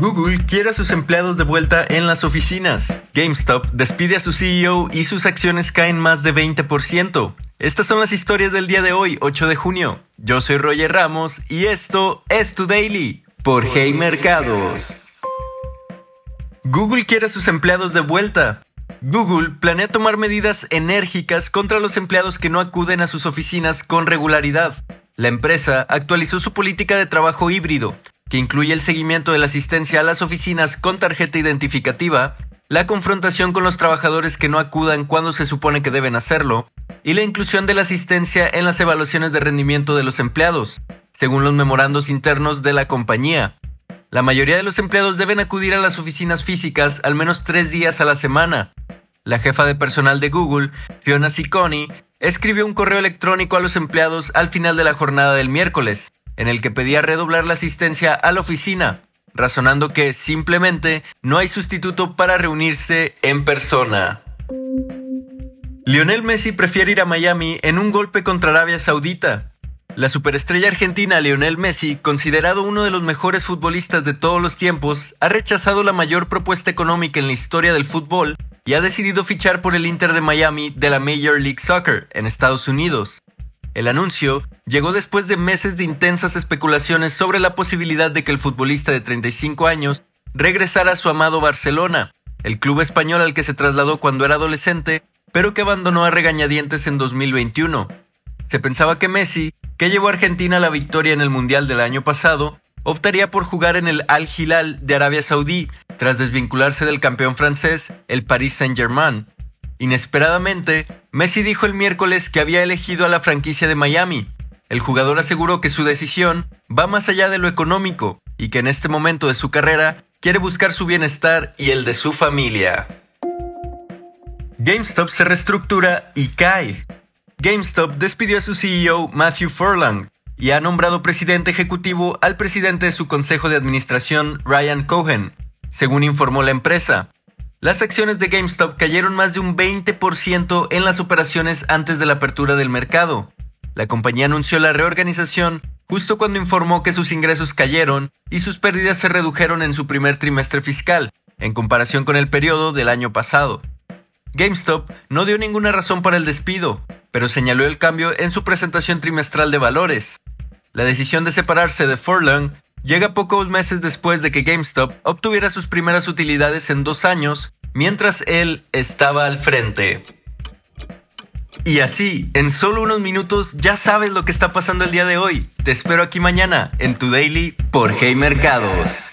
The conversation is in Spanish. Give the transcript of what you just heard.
Google quiere a sus empleados de vuelta en las oficinas. GameStop despide a su CEO y sus acciones caen más de 20%. Estas son las historias del día de hoy, 8 de junio. Yo soy Roger Ramos y esto es Tu Daily por Hey Mercados. Google quiere a sus empleados de vuelta. Google planea tomar medidas enérgicas contra los empleados que no acuden a sus oficinas con regularidad. La empresa actualizó su política de trabajo híbrido, que incluye el seguimiento de la asistencia a las oficinas con tarjeta identificativa, la confrontación con los trabajadores que no acudan cuando se supone que deben hacerlo, y la inclusión de la asistencia en las evaluaciones de rendimiento de los empleados, según los memorandos internos de la compañía. La mayoría de los empleados deben acudir a las oficinas físicas al menos tres días a la semana. La jefa de personal de Google, Fiona Ciccone, escribió un correo electrónico a los empleados al final de la jornada del miércoles, en el que pedía redoblar la asistencia a la oficina, razonando que simplemente no hay sustituto para reunirse en persona. Lionel Messi prefiere ir a Miami en un golpe contra Arabia Saudita. La superestrella argentina Lionel Messi, considerado uno de los mejores futbolistas de todos los tiempos, ha rechazado la mayor propuesta económica en la historia del fútbol y ha decidido fichar por el Inter de Miami de la Major League Soccer en Estados Unidos. El anuncio llegó después de meses de intensas especulaciones sobre la posibilidad de que el futbolista de 35 años regresara a su amado Barcelona, el club español al que se trasladó cuando era adolescente, pero que abandonó a regañadientes en 2021. Se pensaba que Messi, que llevó a Argentina a la victoria en el Mundial del año pasado, optaría por jugar en el Al Hilal de Arabia Saudí, tras desvincularse del campeón francés, el Paris Saint-Germain. Inesperadamente, Messi dijo el miércoles que había elegido a la franquicia de Miami. El jugador aseguró que su decisión va más allá de lo económico y que en este momento de su carrera quiere buscar su bienestar y el de su familia. GameStop se reestructura y cae. GameStop despidió a su CEO Matthew Furlong y ha nombrado presidente ejecutivo al presidente de su consejo de administración Ryan Cohen, según informó la empresa. Las acciones de GameStop cayeron más de un 20% en las operaciones antes de la apertura del mercado. La compañía anunció la reorganización justo cuando informó que sus ingresos cayeron y sus pérdidas se redujeron en su primer trimestre fiscal, en comparación con el periodo del año pasado. GameStop no dio ninguna razón para el despido, pero señaló el cambio en su presentación trimestral de valores. La decisión de separarse de Furlong llega pocos meses después de que GameStop obtuviera sus primeras utilidades en dos años, mientras él estaba al frente. Y así, en solo unos minutos ya sabes lo que está pasando el día de hoy. Te espero aquí mañana en tu daily por Hey Mercados.